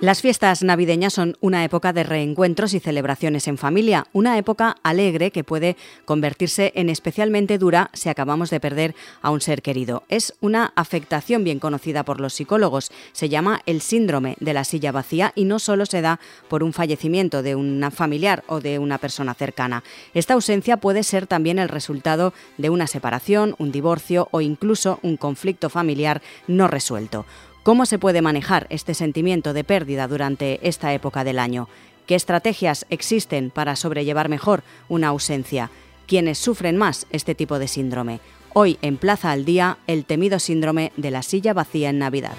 Las fiestas navideñas son una época de reencuentros y celebraciones en familia, una época alegre que puede convertirse en especialmente dura si acabamos de perder a un ser querido. Es una afectación bien conocida por los psicólogos, se llama el síndrome de la silla vacía y no solo se da por un fallecimiento de una familiar o de una persona cercana. Esta ausencia puede ser también el resultado de una separación, un divorcio o incluso un conflicto familiar no resuelto. ¿Cómo se puede manejar este sentimiento de pérdida durante esta época del año? ¿Qué estrategias existen para sobrellevar mejor una ausencia? ¿Quiénes sufren más este tipo de síndrome? Hoy en Plaza al Día, el temido síndrome de la silla vacía en Navidad.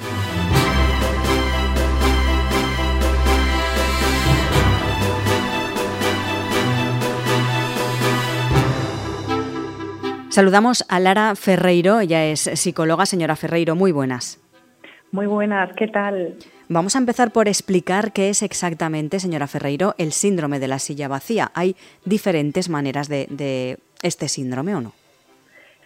Saludamos a Lara Ferreiro, ella es psicóloga. Señora Ferreiro, muy buenas. Muy buenas, ¿qué tal? Vamos a empezar por explicar qué es exactamente, señora Ferreiro, el síndrome de la silla vacía. ¿Hay diferentes maneras de, este síndrome o no?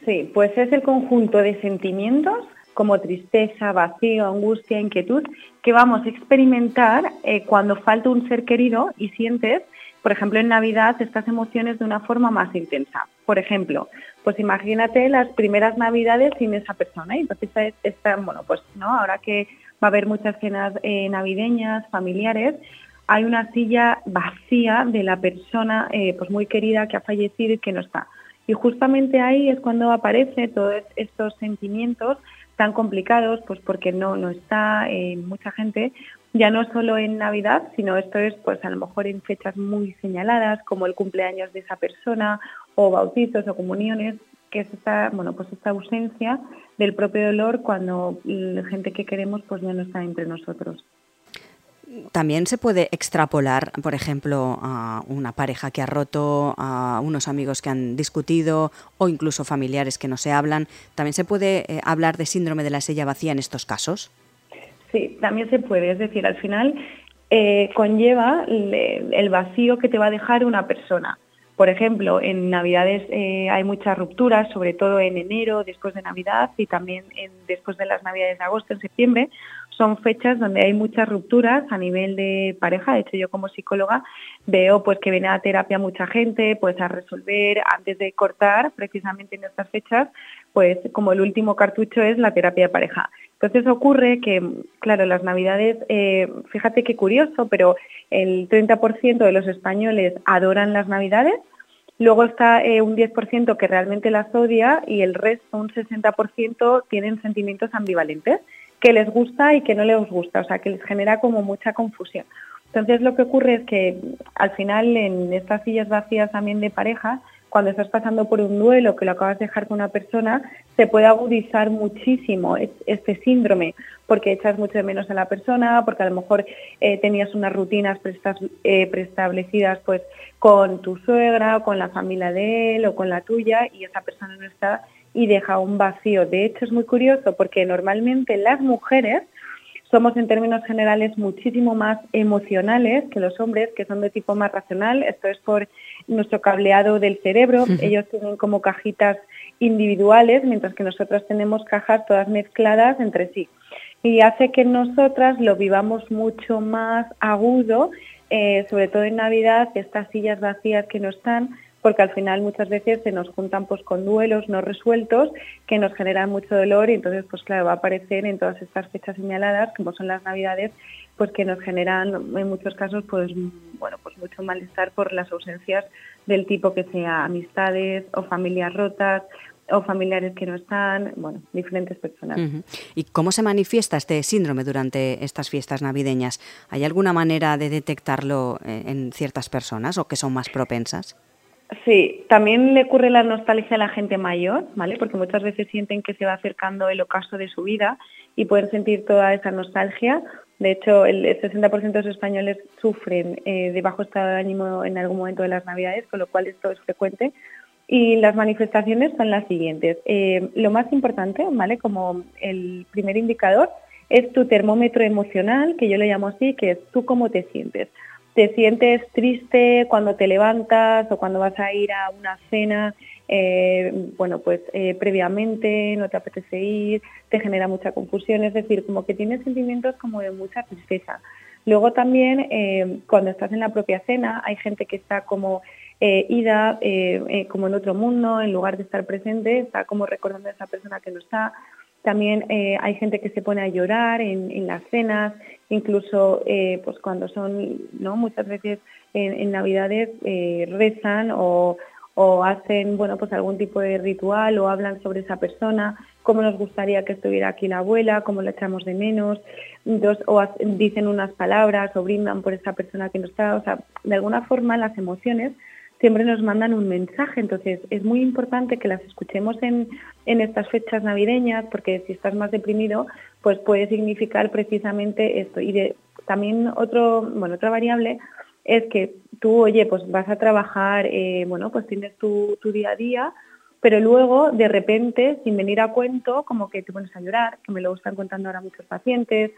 Sí, pues es el conjunto de sentimientos como tristeza, vacío, angustia, inquietud, que vamos a experimentar eh, cuando falta un ser querido y sientes, por ejemplo, en Navidad estas emociones de una forma más intensa. Por ejemplo, pues imagínate las primeras navidades sin esa persona y entonces está, bueno, pues no, ahora que va a haber muchas cenas eh, navideñas, familiares, hay una silla vacía de la persona eh, pues muy querida que ha fallecido y que no está. Y justamente ahí es cuando aparecen todos estos sentimientos tan complicados, pues porque no, no está eh, mucha gente, ya no solo en Navidad, sino esto es pues a lo mejor en fechas muy señaladas, como el cumpleaños de esa persona o bautizos o comuniones, que es esta, bueno, pues esta ausencia del propio dolor cuando la gente que queremos pues ya no está entre nosotros. También se puede extrapolar, por ejemplo, a una pareja que ha roto, a unos amigos que han discutido o incluso familiares que no se hablan. ¿También se puede eh, hablar de síndrome de la silla vacía en estos casos? Sí, también se puede. Es decir, al final eh, conlleva el vacío que te va a dejar una persona. Por ejemplo, en Navidades eh, hay muchas rupturas, sobre todo en enero, después de Navidad y también después de las Navidades de agosto, en septiembre. Son fechas donde hay muchas rupturas a nivel de pareja. De hecho, yo como psicóloga veo pues que viene a terapia mucha gente, pues a resolver antes de cortar, precisamente en estas fechas, pues como el último cartucho es la terapia de pareja. Entonces ocurre que, claro, las Navidades, eh, fíjate qué curioso, pero el 30% de los españoles adoran las Navidades, luego está eh, un 10% que realmente las odia y el resto, un 60%, tienen sentimientos ambivalentes, que les gusta y que no les gusta, o sea, que les genera como mucha confusión. Entonces lo que ocurre es que al final en estas sillas vacías también de pareja, cuando estás pasando por un duelo que lo acabas de dejar con una persona, se puede agudizar muchísimo este síndrome, porque echas mucho de menos a la persona, porque a lo mejor eh, tenías unas rutinas eh, preestablecidas pues con tu suegra con la familia de él o con la tuya y esa persona no está y deja un vacío. De hecho es muy curioso porque normalmente las mujeres somos en términos generales muchísimo más emocionales que los hombres, que son de tipo más racional. Esto es por nuestro cableado del cerebro. Ellos tienen como cajitas individuales, mientras que nosotros tenemos cajas todas mezcladas entre sí. Y hace que nosotras lo vivamos mucho más agudo, eh, sobre todo en Navidad, estas sillas vacías que no están, porque al final muchas veces se nos juntan pues con duelos no resueltos que nos generan mucho dolor y entonces pues claro va a aparecer en todas estas fechas señaladas como son las navidades pues que nos generan en muchos casos pues bueno pues mucho malestar por las ausencias del tipo que sea amistades o familias rotas o familiares que no están, bueno, diferentes personas. ¿Y cómo se manifiesta este síndrome durante estas fiestas navideñas? ¿Hay alguna manera de detectarlo eh, en ciertas personas o que son más propensas? Sí, también le ocurre la nostalgia a la gente mayor, ¿vale? Porque muchas veces sienten que se va acercando el ocaso de su vida y pueden sentir toda esa nostalgia. De hecho, el 60% de los españoles sufren eh, de bajo estado de ánimo en algún momento de las Navidades, con lo cual esto es frecuente. Y las manifestaciones son las siguientes. Eh, lo más importante, ¿vale? Como el primer indicador, es tu termómetro emocional, que yo le llamo así, que es tú cómo te sientes te sientes triste cuando te levantas o cuando vas a ir a una cena, eh, bueno, pues eh, previamente no te apetece ir, te genera mucha confusión, es decir, como que tienes sentimientos como de mucha tristeza. Luego también eh, cuando estás en la propia cena hay gente que está como ida como en otro mundo, en lugar de estar presente, está como recordando a esa persona que no está. También hay gente que se pone a llorar en, las cenas, incluso pues cuando son, ¿no? muchas veces en, Navidades rezan o, o hacen bueno pues algún tipo de ritual o hablan sobre esa persona cómo nos gustaría que estuviera aquí la abuela, cómo la echamos de menos, o dicen unas palabras o brindan por esa persona que no está. O sea, de alguna forma las emociones siempre nos mandan un mensaje, entonces es muy importante que las escuchemos en, en estas fechas navideñas, porque si estás más deprimido, pues puede significar precisamente esto. Y también otro, bueno, otra variable es que tú, oye, pues vas a trabajar, eh, bueno, pues tienes tu, tu día a día, pero luego de repente, sin venir a cuento, como que te pones a llorar, que me lo están contando ahora muchos pacientes,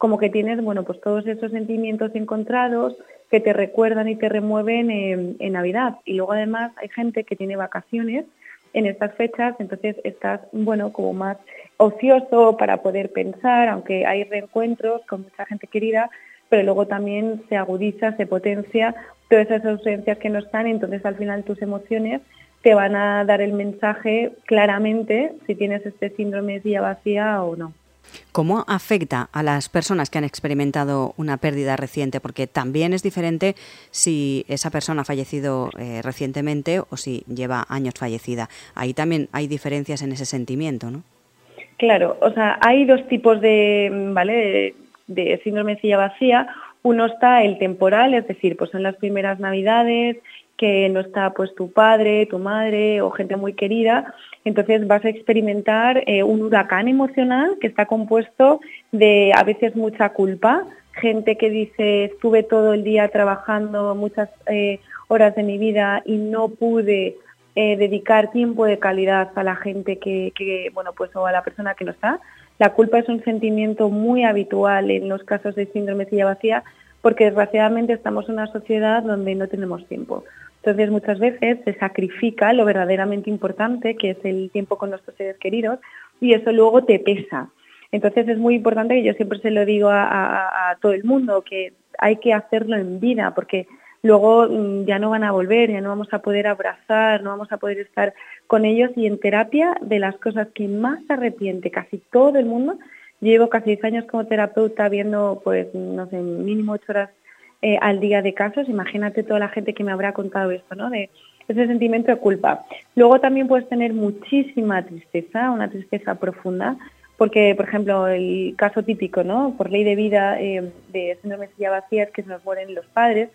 como que tienes, bueno, pues todos esos sentimientos encontrados que te recuerdan y te remueven en, Navidad. Y luego además hay gente que tiene vacaciones en estas fechas, entonces estás, bueno, como más ocioso para poder pensar, aunque hay reencuentros con mucha gente querida, pero luego también se agudiza, se potencia todas esas ausencias que no están, entonces al final tus emociones te van a dar el mensaje claramente si tienes este síndrome de silla vacía o no. ¿Cómo afecta a las personas que han experimentado una pérdida reciente? Porque también es diferente si esa persona ha fallecido eh, recientemente o si lleva años fallecida. Ahí también hay diferencias en ese sentimiento, ¿no? Claro, o sea, hay dos tipos de, ¿vale? de, síndrome de silla vacía. Uno está el temporal, es decir, pues son las primeras navidades, que no está pues tu padre, tu madre o gente muy querida, entonces vas a experimentar eh, un huracán emocional que está compuesto de a veces mucha culpa, gente que dice estuve todo el día trabajando muchas eh, horas de mi vida y no pude eh, dedicar tiempo de calidad a la gente que, bueno, pues o a la persona que no está. La culpa es un sentimiento muy habitual en los casos de síndrome de silla vacía porque desgraciadamente estamos en una sociedad donde no tenemos tiempo. Entonces muchas veces se sacrifica lo verdaderamente importante, que es el tiempo con nuestros seres queridos, y eso luego te pesa. Entonces es muy importante que yo siempre se lo digo a, todo el mundo, que hay que hacerlo en vida, porque luego mm, ya no van a volver, ya no vamos a poder abrazar, no vamos a poder estar con ellos y en terapia de las cosas que más arrepiente casi todo el mundo, llevo casi 10 años como terapeuta viendo pues no sé, mínimo 8 horas eh, al día de casos. Imagínate toda la gente que me habrá contado esto, ¿no? De ese sentimiento de culpa. Luego también puedes tener muchísima tristeza, una tristeza profunda, porque, por ejemplo, el caso típico, ¿no? Por ley de vida eh, de síndrome de silla vacía es que se nos mueren los padres.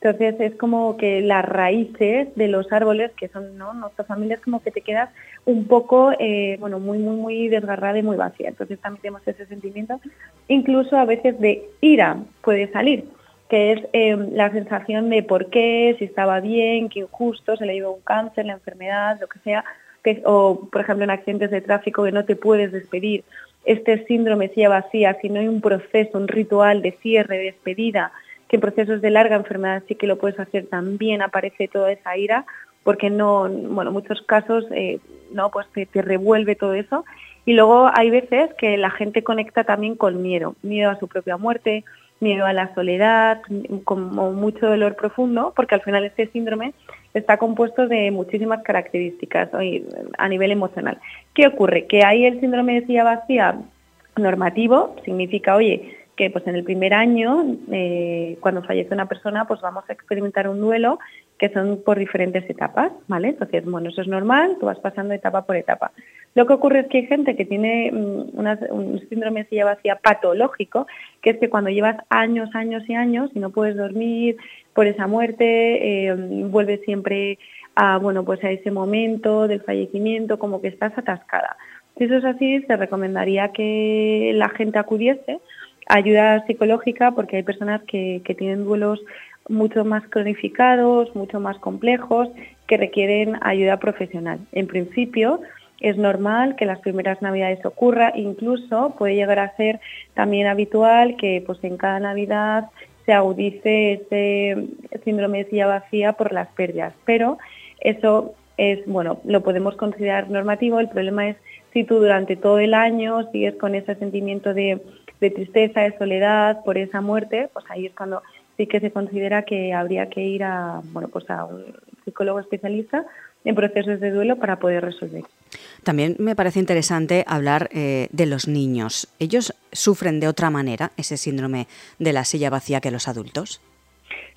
Entonces es como que las raíces de los árboles, que son ¿no? nuestra familia, es como que te quedas un poco, eh, bueno, muy, muy, muy desgarrada y muy vacía. Entonces también tenemos ese sentimiento. Incluso a veces de ira puede salir que es em, la sensación de por qué, si estaba bien, qué injusto, se le dio un cáncer, la enfermedad, lo que sea, o por ejemplo en accidentes de tráfico que no te puedes despedir. Este síndrome silla vacía, si no hay un proceso, un ritual de cierre, de despedida, que en procesos de larga enfermedad sí que lo puedes hacer, también aparece toda esa ira, porque no, bueno, en muchos casos, eh, no, pues te, te revuelve todo eso. Y luego hay veces que la gente conecta también con miedo, miedo a su propia muerte, miedo a la soledad, como mucho dolor profundo, porque al final este síndrome está compuesto de muchísimas características a nivel emocional. ¿Qué ocurre? Que hay el síndrome de silla vacía normativo, significa, oye, que pues en el primer año, eh, cuando fallece una persona, pues vamos a experimentar un duelo que son por diferentes etapas, ¿vale? Entonces, bueno, eso es normal, tú vas pasando etapa por etapa. Lo que ocurre es que hay gente que tiene mm, un síndrome de silla vacía patológico, que es que cuando llevas años, años y años y no puedes dormir por esa muerte, eh, vuelves siempre a, bueno, pues a ese momento del fallecimiento, como que estás atascada. Si eso es así, se recomendaría que la gente acudiese ayuda psicológica porque hay personas que, que tienen duelos mucho más cronificados, mucho más complejos, que requieren ayuda profesional. En principio, es normal que las primeras navidades ocurra, incluso puede llegar a ser también habitual que pues en cada navidad se agudice ese síndrome de silla vacía por las pérdidas, pero eso es, bueno, lo podemos considerar normativo, el problema es si tú durante todo el año sigues con ese sentimiento de de tristeza, de soledad por esa muerte, pues ahí es cuando sí que se considera que habría que ir a, bueno, pues a un psicólogo especialista en procesos de duelo para poder resolver. También me parece interesante hablar eh, de los niños. ¿Ellos sufren de otra manera ese síndrome de la silla vacía que los adultos?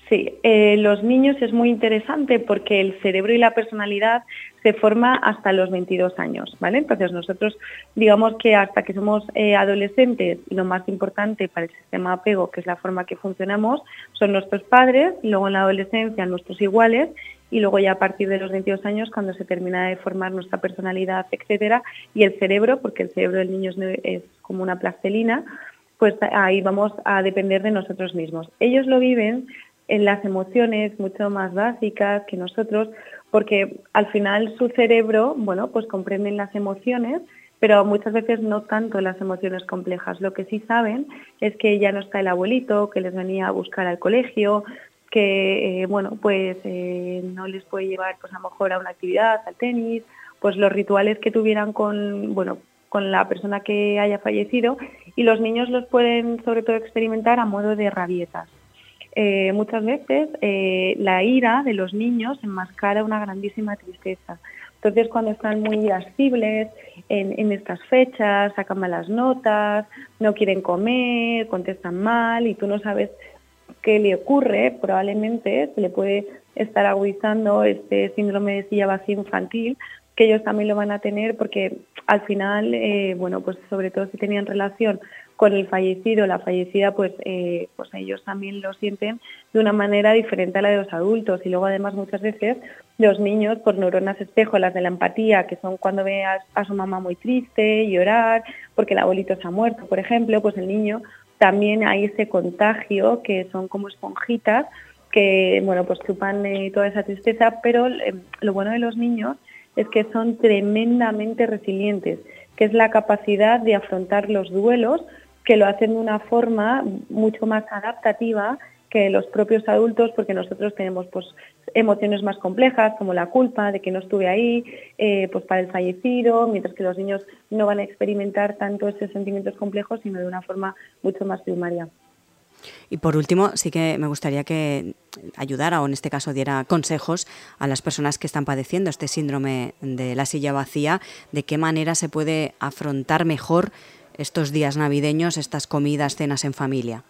Sí, eh, los niños es muy interesante porque el cerebro y la personalidad se forma hasta los 22 años, ¿vale? Entonces nosotros digamos que hasta que somos eh, adolescentes, lo más importante para el sistema apego, que es la forma que funcionamos, son nuestros padres, luego en la adolescencia nuestros iguales y luego ya a partir de los 22 años cuando se termina de formar nuestra personalidad, etcétera, y el cerebro, porque el cerebro del niño es como una plastelina, pues ahí vamos a depender de nosotros mismos. Ellos lo viven en las emociones mucho más básicas que nosotros, porque al final su cerebro, bueno, pues comprenden las emociones, pero muchas veces no tanto las emociones complejas. Lo que sí saben es que ya no está el abuelito, que les venía a buscar al colegio, que, eh, bueno, pues eh, no les puede llevar, pues a lo mejor a una actividad, al tenis, pues los rituales que tuvieran con, bueno, con la persona que haya fallecido y los niños los pueden sobre todo experimentar a modo de rabietas. Eh, muchas veces eh, la ira de los niños enmascara una grandísima tristeza. Entonces, cuando están muy irascibles en, estas fechas, sacan malas notas, no quieren comer, contestan mal y tú no sabes qué le ocurre, probablemente se le puede estar agudizando este síndrome de silla vacía infantil, que ellos también lo van a tener porque al final, eh, bueno, pues sobre todo si tenían relación con el fallecido, la fallecida, pues, eh, pues ellos también lo sienten de una manera diferente a la de los adultos. Y luego además muchas veces los niños, por neuronas espejo, las de la empatía, que son cuando ve a, su mamá muy triste, llorar, porque el abuelito se ha muerto, por ejemplo, pues el niño también hay ese contagio que son como esponjitas que, bueno, pues chupan eh, toda esa tristeza, pero eh, lo bueno de los niños es que son tremendamente resilientes, que es la capacidad de afrontar los duelos que lo hacen de una forma mucho más adaptativa que los propios adultos, porque nosotros tenemos pues, emociones más complejas, como la culpa de que no estuve ahí, eh, pues para el fallecido, mientras que los niños no van a experimentar tanto esos sentimientos complejos, sino de una forma mucho más primaria. Y por último, sí que me gustaría que ayudara o en este caso diera consejos a las personas que están padeciendo este síndrome de la silla vacía, de qué manera se puede afrontar mejor estos días navideños, estas comidas, cenas en familia?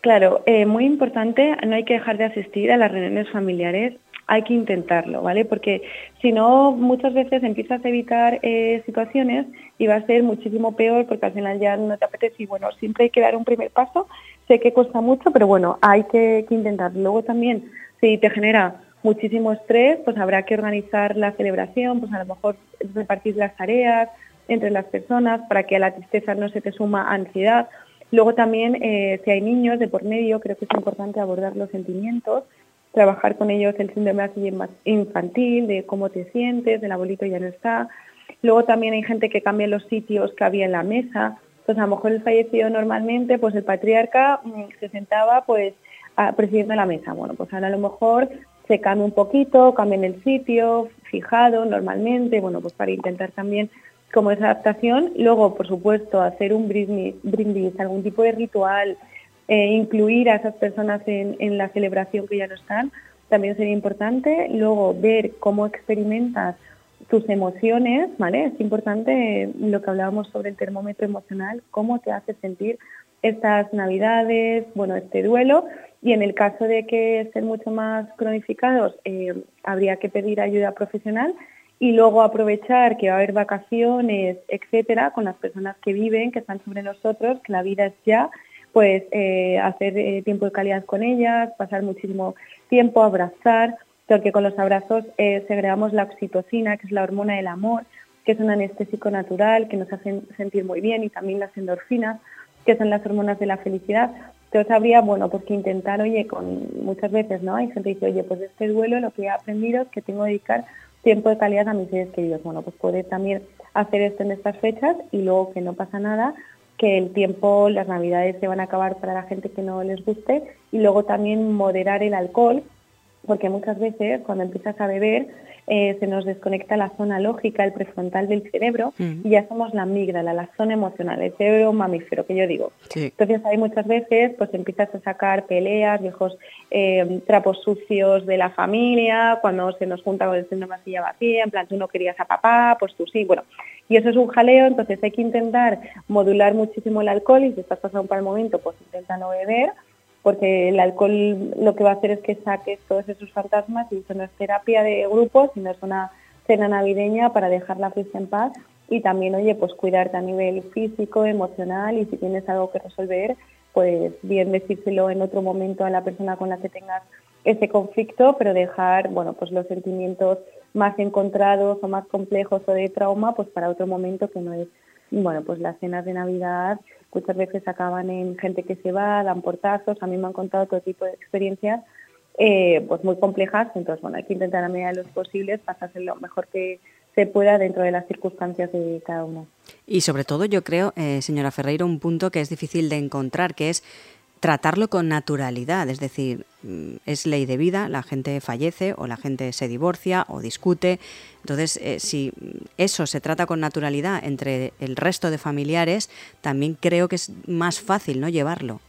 Claro, eh, muy importante, no hay que dejar de asistir a las reuniones familiares, hay que intentarlo, ¿vale? Porque si no, muchas veces empiezas a evitar eh, situaciones y va a ser muchísimo peor porque al final ya no te apetece y bueno, siempre hay que dar un primer paso, sé que cuesta mucho, pero bueno, hay que, que intentarlo. Luego también, si te genera muchísimo estrés, pues habrá que organizar la celebración, pues a lo mejor repartir las tareas, entre las personas para que a la tristeza no se te suma ansiedad. Luego también, eh, si hay niños de por medio, creo que es importante abordar los sentimientos, trabajar con ellos el síndrome infantil, de cómo te sientes, del abuelito ya no está. Luego también hay gente que cambia los sitios que había en la mesa. Pues a lo mejor el fallecido normalmente, pues el patriarca mm, se sentaba pues presidiendo la mesa. Bueno, pues ahora a lo mejor se cambia un poquito, cambian el sitio, fijado normalmente, bueno, pues para intentar también como esa adaptación. Luego, por supuesto, hacer un brindis, algún tipo de ritual, eh, incluir a esas personas en, la celebración que ya no están, también sería importante. Luego, ver cómo experimentas tus emociones, ¿vale? Es importante lo que hablábamos sobre el termómetro emocional, cómo te hace sentir estas navidades, bueno, este duelo. Y en el caso de que estén mucho más cronificados, eh, habría que pedir ayuda profesional y luego aprovechar que va a haber vacaciones, etcétera, con las personas que viven, que están sobre nosotros, que la vida es ya, pues eh, hacer eh, tiempo de calidad con ellas, pasar muchísimo tiempo, abrazar, porque con los abrazos eh, segregamos la oxitocina, que es la hormona del amor, que es un anestésico natural, que nos hace sentir muy bien, y también las endorfinas, que son las hormonas de la felicidad. Entonces habría, bueno, pues que intentar, oye, con muchas veces, ¿no? Hay gente que dice, oye, pues este duelo lo que he aprendido es que tengo que dedicar tiempo de calidad a mis seres queridos. Bueno, pues poder también hacer esto en estas fechas y luego que no pasa nada, que el tiempo, las navidades se van a acabar para la gente que no les guste y luego también moderar el alcohol, porque muchas veces cuando empiezas a beber eh, se nos desconecta la zona lógica, el prefrontal del cerebro mm. y ya somos la amígdala, la zona emocional, el cerebro mamífero, que yo digo. Entonces hay muchas veces pues empiezas a sacar peleas, viejos eh, trapos sucios de la familia, cuando se nos junta con el síndrome de silla vacía, en plan tú no querías a papá, pues tú sí, bueno. Y eso es un jaleo, entonces hay que intentar modular muchísimo el alcohol y si estás pasando para el momento, pues intenta no beber porque el alcohol lo que va a hacer es que saques todos esos fantasmas y eso no es terapia de grupo, sino es una cena navideña para dejar la fiesta en paz y también, oye, pues cuidarte a nivel físico, emocional y si tienes algo que resolver, pues bien decírselo en otro momento a la persona con la que tengas ese conflicto, pero dejar, bueno, pues los sentimientos más encontrados o más complejos o de trauma, pues para otro momento que no es, bueno, pues las cenas de Navidad muchas veces acaban en gente que se va, dan portazos, a mí me han contado todo tipo de experiencias eh, pues muy complejas, entonces bueno, hay que intentar a medida de los posibles pasarse lo mejor que se pueda dentro de las circunstancias de cada uno. Y sobre todo yo creo, eh, señora Ferreiro, un punto que es difícil de encontrar, que es tratarlo con naturalidad, es decir, mm, es ley de vida, la gente fallece o la gente se divorcia o discute. Entonces, eh, si eso se trata con naturalidad entre el resto de familiares, también creo que es más fácil no llevarlo.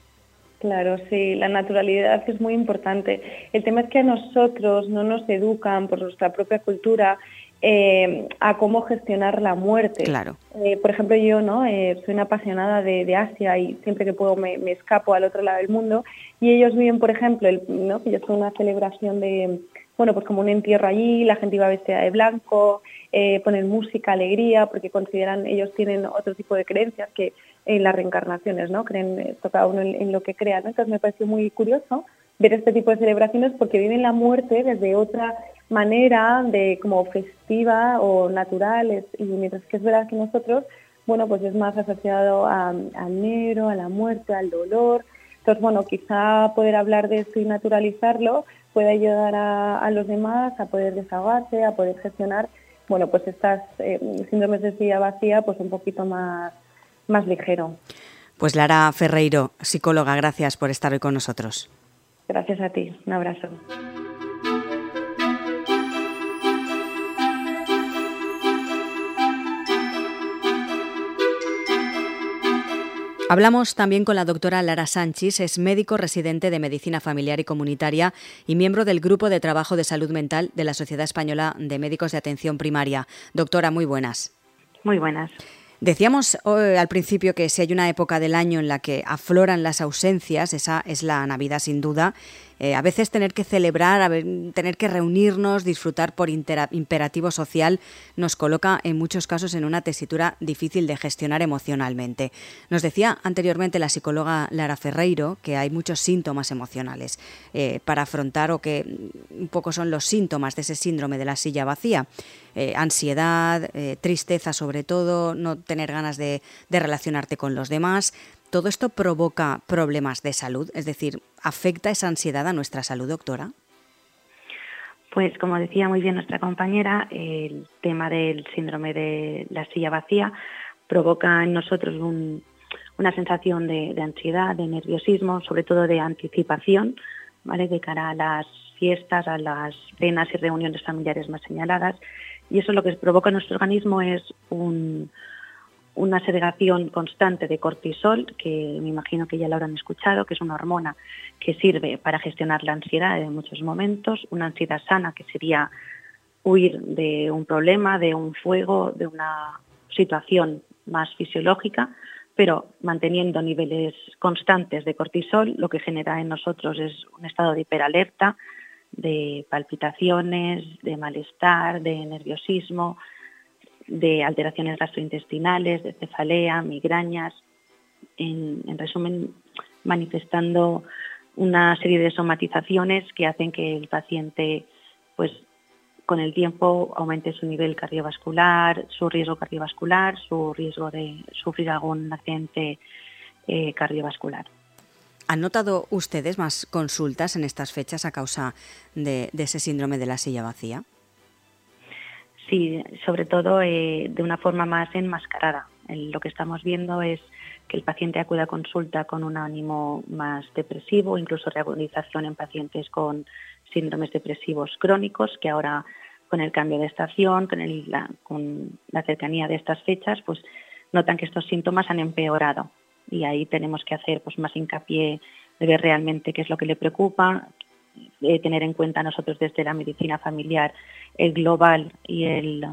Claro, sí, la naturalidad es muy importante. El tema es que a nosotros no nos educan por nuestra propia cultura eh, a cómo gestionar la muerte. Claro. Eh, por ejemplo, yo no eh, soy una apasionada de, Asia y siempre que puedo me, escapo al otro lado del mundo y ellos viven, por ejemplo, el, ¿no? que yo soy una celebración de, bueno, pues como un entierro allí, la gente iba vestida de blanco, ponen música, alegría, porque consideran, ellos tienen otro tipo de creencias que en las reencarnaciones, ¿no? Creen, toca uno en, lo que crean. Entonces me pareció muy curioso ver este tipo de celebraciones porque viven la muerte desde otra manera de como festiva o natural, y mientras que es verdad que nosotros, bueno, pues es más asociado al negro, a la muerte, al dolor. Entonces, bueno, quizá poder hablar de esto y naturalizarlo puede ayudar a, los demás a poder desahogarse, a poder gestionar, bueno, pues estas eh, síndromes de silla vacía, pues un poquito más, más ligero. Pues Lara Ferreiro, psicóloga, gracias por estar hoy con nosotros. Gracias a ti, un abrazo. Hablamos también con la doctora Lara Sánchez, es médico residente de Medicina Familiar y Comunitaria y miembro del Grupo de Trabajo de Salud Mental de la Sociedad Española de Médicos de Atención Primaria. Doctora, muy buenas. Muy buenas. Decíamos eh, al principio que si hay una época del año en la que afloran las ausencias, esa es la Navidad sin duda, eh, a veces tener que celebrar, tener que reunirnos, disfrutar por imperativo social, nos coloca en muchos casos en una tesitura difícil de gestionar emocionalmente. Nos decía anteriormente la psicóloga Lara Ferreiro que hay muchos síntomas emocionales eh, para afrontar o que un poco son los síntomas de ese síndrome de la silla vacía. Eh, ansiedad, tristeza sobre todo, no tener ganas de relacionarte con los demás, ¿Todo esto provoca problemas de salud? Es decir, ¿afecta esa ansiedad a nuestra salud, doctora? Pues como decía muy bien nuestra compañera, el tema del síndrome de la silla vacía provoca en nosotros una sensación de, ansiedad, de nerviosismo, sobre todo de anticipación, ¿vale? de cara a las fiestas, a las cenas y reuniones familiares más señaladas. Y eso lo que provoca en nuestro organismo es un, una segregación constante de cortisol, que me imagino que ya lo habrán escuchado, que es una hormona que sirve para gestionar la ansiedad en muchos momentos, una ansiedad sana que sería huir de un problema, de un fuego, de una situación más fisiológica, pero manteniendo niveles constantes de cortisol, lo que genera en nosotros es un estado de hiperalerta, de palpitaciones, de malestar, de nerviosismo, de alteraciones gastrointestinales, de cefalea, migrañas, en, resumen, manifestando una serie de somatizaciones que hacen que el paciente, pues, con el tiempo aumente su nivel cardiovascular, su riesgo cardiovascular, su riesgo de sufrir algún accidente eh, cardiovascular. ¿Han notado ustedes más consultas en estas fechas a causa de ese síndrome de la silla vacía? Sí, sobre todo eh, de una forma más enmascarada. lo que estamos viendo es que el paciente acude a consulta con un ánimo más depresivo, incluso reagudización en pacientes con síndromes depresivos crónicos, que ahora con el cambio de estación, con, la, cercanía de estas fechas, pues notan que estos síntomas han empeorado. Y ahí tenemos que hacer pues, más hincapié de ver realmente qué es lo que le preocupa, de tener en cuenta nosotros desde la medicina familiar el global y el,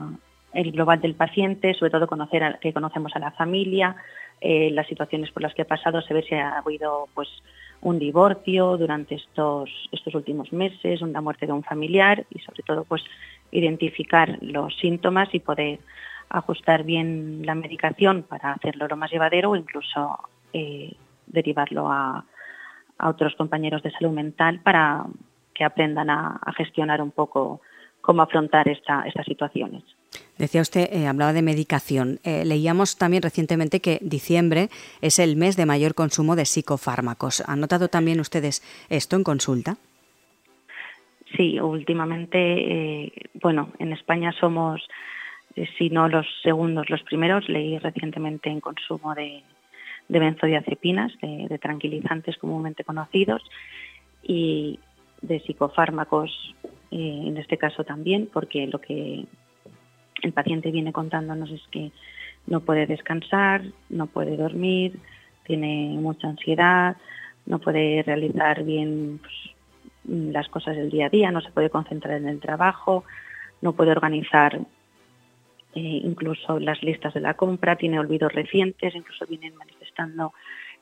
el global del paciente, sobre todo conocer que conocemos a la familia, eh, las situaciones por las que ha pasado, ve si ha habido pues un divorcio durante estos, estos últimos meses, una muerte de un familiar y sobre todo pues identificar los síntomas y poder ajustar bien la medicación para hacerlo lo más llevadero o incluso eh, derivarlo a, a, otros compañeros de salud mental para que aprendan a, a gestionar un poco cómo afrontar esta, estas situaciones. Decía usted, eh, hablaba de medicación. Eh, leíamos también recientemente que diciembre es el mes de mayor consumo de psicofármacos. ¿Han notado también ustedes esto en consulta? Sí, últimamente, eh, bueno, en España somos, si no los segundos, los primeros. Leí recientemente en consumo de, benzodiazepinas, de, de tranquilizantes comúnmente conocidos, y de psicofármacos en este caso también, porque lo que el paciente viene contándonos es que no puede descansar, no puede dormir, tiene mucha ansiedad, no puede realizar bien pues, las cosas del día a día, no se puede concentrar en el trabajo, no puede organizar eh, incluso las listas de la compra, tiene olvidos recientes, incluso vienen manifestando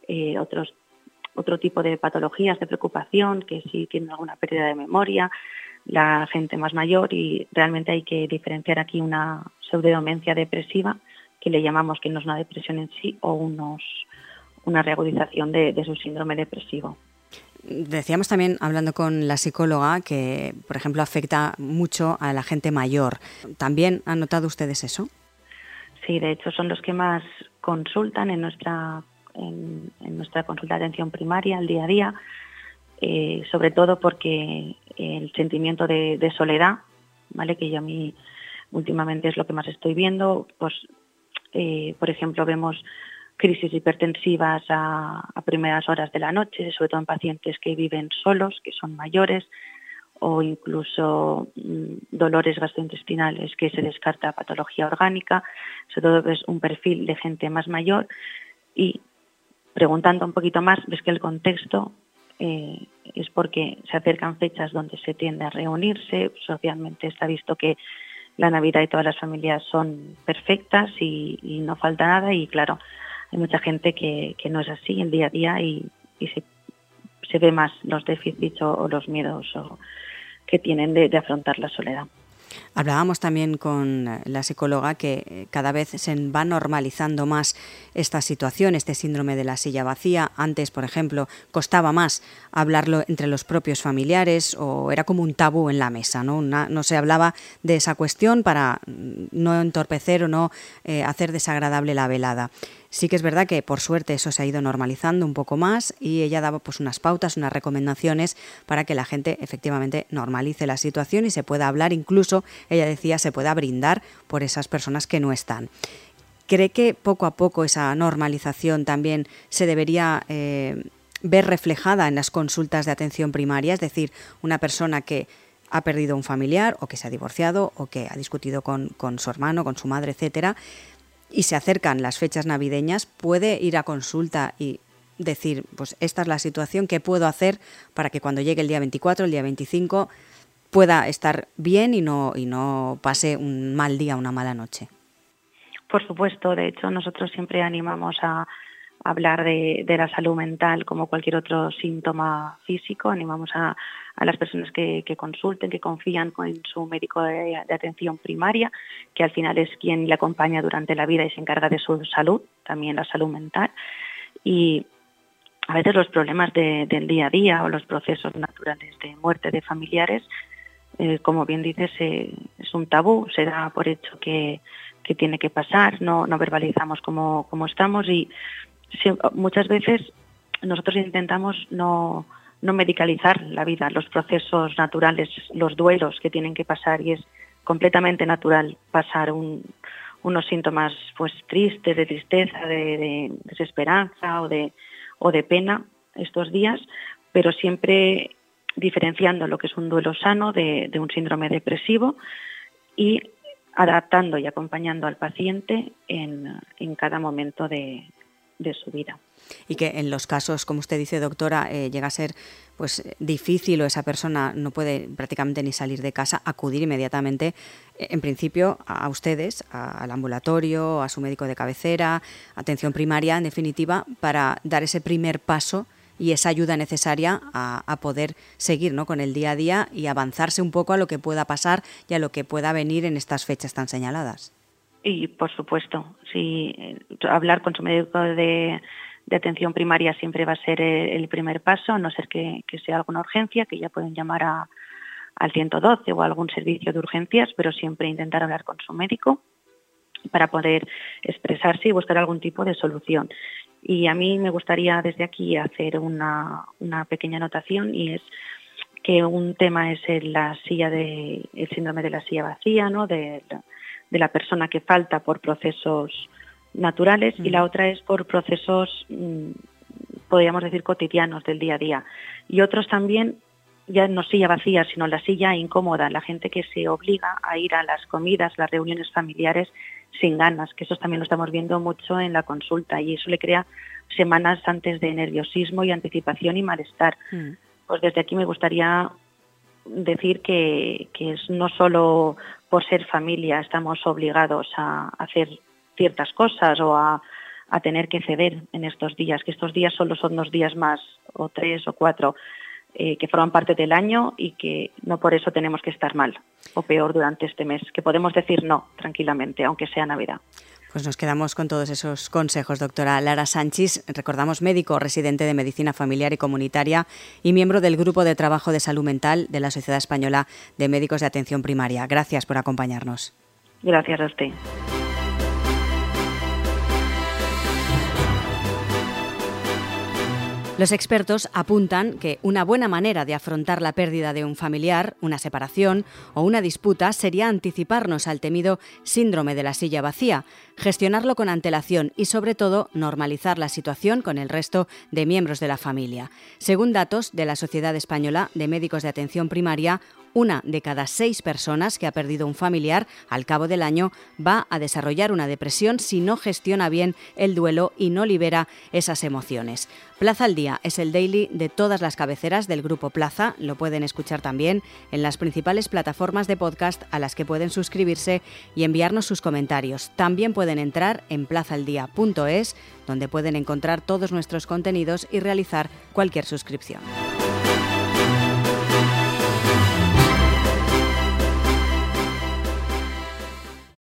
eh, otros otro tipo de patologías de preocupación, que si tienen alguna pérdida de memoria, la gente más mayor y realmente hay que diferenciar aquí una pseudodemencia depresiva, que le llamamos que no es una depresión en sí, o unos, una reagudización de, su síndrome depresivo. Decíamos también, hablando con la psicóloga, que, por ejemplo, afecta mucho a la gente mayor. ¿También han notado ustedes eso? Sí, de hecho son los que más consultan en nuestra, en, nuestra consulta de atención primaria, el día a día. Eh, sobre todo porque el sentimiento de, soledad, ¿vale? que yo a mí últimamente es lo que más estoy viendo, pues eh, por ejemplo vemos crisis hipertensivas a, primeras horas de la noche, sobre todo en pacientes que viven solos, que son mayores, o incluso mm, dolores gastrointestinales que se descarta patología orgánica, sobre todo es un perfil de gente más mayor y preguntando un poquito más, ves que el contexto eh, es porque se acercan fechas donde se tiende a reunirse. Socialmente está visto que la Navidad y todas las familias son perfectas y, no falta nada y claro, hay mucha gente que, no es así el día a día y, se, ve más los déficits o, los miedos que tienen de afrontar la soledad. Hablábamos también con la psicóloga que eh, cada vez se va normalizando más esta situación, este síndrome de la silla vacía. Antes, por ejemplo, costaba más hablarlo entre los propios familiares o era como un tabú en la mesa, ¿no? no se hablaba de esa cuestión para mm, no entorpecer o no eh, hacer desagradable la velada. Sí que es verdad que por suerte eso se ha ido normalizando un poco más y ella daba pues unas pautas, unas recomendaciones para que la gente efectivamente normalice la situación y se pueda hablar, incluso ella decía se pueda brindar por esas personas que no están. ¿Cree que poco a poco esa normalización también se debería eh, ver reflejada en las consultas de atención primaria? Es decir, una persona que ha perdido un familiar o que se ha divorciado o que ha discutido con, con su hermano, con su madre, etcétera, y se acercan las fechas navideñas, puede ir a consulta y decir, pues esta es la situación, ¿qué puedo hacer para que cuando llegue el día 24, el día 25, pueda estar bien y no, y no pase un mal día, una mala noche? Por supuesto, de hecho nosotros siempre animamos a hablar de, de la salud mental como cualquier otro síntoma físico, animamos a, a las personas que, consulten, que confían en su médico de, atención primaria, que al final es quien le acompaña durante la vida y se encarga de su salud, también la salud mental. Y a veces los problemas del día a día o los procesos naturales de muerte de familiares, eh, como bien dices, eh, es un tabú, se da por hecho que, tiene que pasar, no, no verbalizamos cómo, cómo estamos y muchas veces nosotros intentamos no, no medicalizar la vida, los procesos naturales, los duelos que tienen que pasar y es completamente natural pasar unos síntomas pues tristes, de tristeza, de, desesperanza o de, o de pena estos días, pero siempre diferenciando lo que es un duelo sano de, un síndrome depresivo y adaptando y acompañando al paciente en, cada momento de, su vida. Y que en los casos, como usted dice, doctora, eh, llega a ser pues difícil o esa persona no puede prácticamente ni salir de casa, acudir inmediatamente, eh, en principio, a ustedes, al ambulatorio, a su médico de cabecera, atención primaria, en definitiva, para dar ese primer paso y esa ayuda necesaria a, poder seguir ¿no? con el día a día y avanzarse un poco a lo que pueda pasar y a lo que pueda venir en estas fechas tan señaladas. Y por supuesto, sí, eh, hablar con su médico de, atención primaria siempre va a ser el, primer paso, a no ser que, sea alguna urgencia, que ya pueden llamar a, al 112 o a algún servicio de urgencias, pero siempre intentar hablar con su médico para poder expresarse y buscar algún tipo de solución. Y a mí me gustaría desde aquí hacer una, pequeña anotación y es que un tema es la silla de, el síndrome de la silla vacía, ¿no? de, la persona que falta por procesos naturales y la mm. otra es por procesos, mm, podríamos decir, cotidianos del día a día. Y otros también, ya no silla vacía, sino la silla incómoda, la gente que se obliga a ir a las comidas, las reuniones familiares sin ganas, que eso también lo estamos viendo mucho en la consulta y eso le crea semanas antes de nerviosismo y anticipación y malestar. Mm. Pues desde aquí me gustaría decir que, que es no solo por ser familia estamos obligados a hacer ciertas cosas o a, a tener que ceder en estos días, que estos días solo son dos días más o tres o cuatro, eh, que forman parte del año y que no por eso tenemos que estar mal o peor durante este mes, que podemos decir no tranquilamente, aunque sea Navidad. Pues nos quedamos con todos esos consejos, doctora Lara Sánchez. Recordamos médico residente de Medicina Familiar y Comunitaria y miembro del Grupo de Trabajo de Salud Mental de la Sociedad Española de Médicos de Atención Primaria. Gracias por acompañarnos. Gracias a usted. Los expertos apuntan que una buena manera de afrontar la pérdida de un familiar, una separación o una disputa sería anticiparnos al temido síndrome de la silla vacía, gestionarlo con antelación y sobre todo normalizar la situación con el resto de miembros de la familia. Según datos de la Sociedad Española de Médicos de Atención Primaria, una de cada seis personas que ha perdido un familiar al cabo del año va a desarrollar una depresión si no gestiona bien el duelo y no libera esas emociones. Plaza al Día es el daily de todas las cabeceras del Grupo Plaza. Lo pueden escuchar también en las principales plataformas de podcast a las que pueden suscribirse y enviarnos sus comentarios. También pueden entrar en plazaldía.es, donde pueden encontrar todos nuestros contenidos y realizar cualquier suscripción.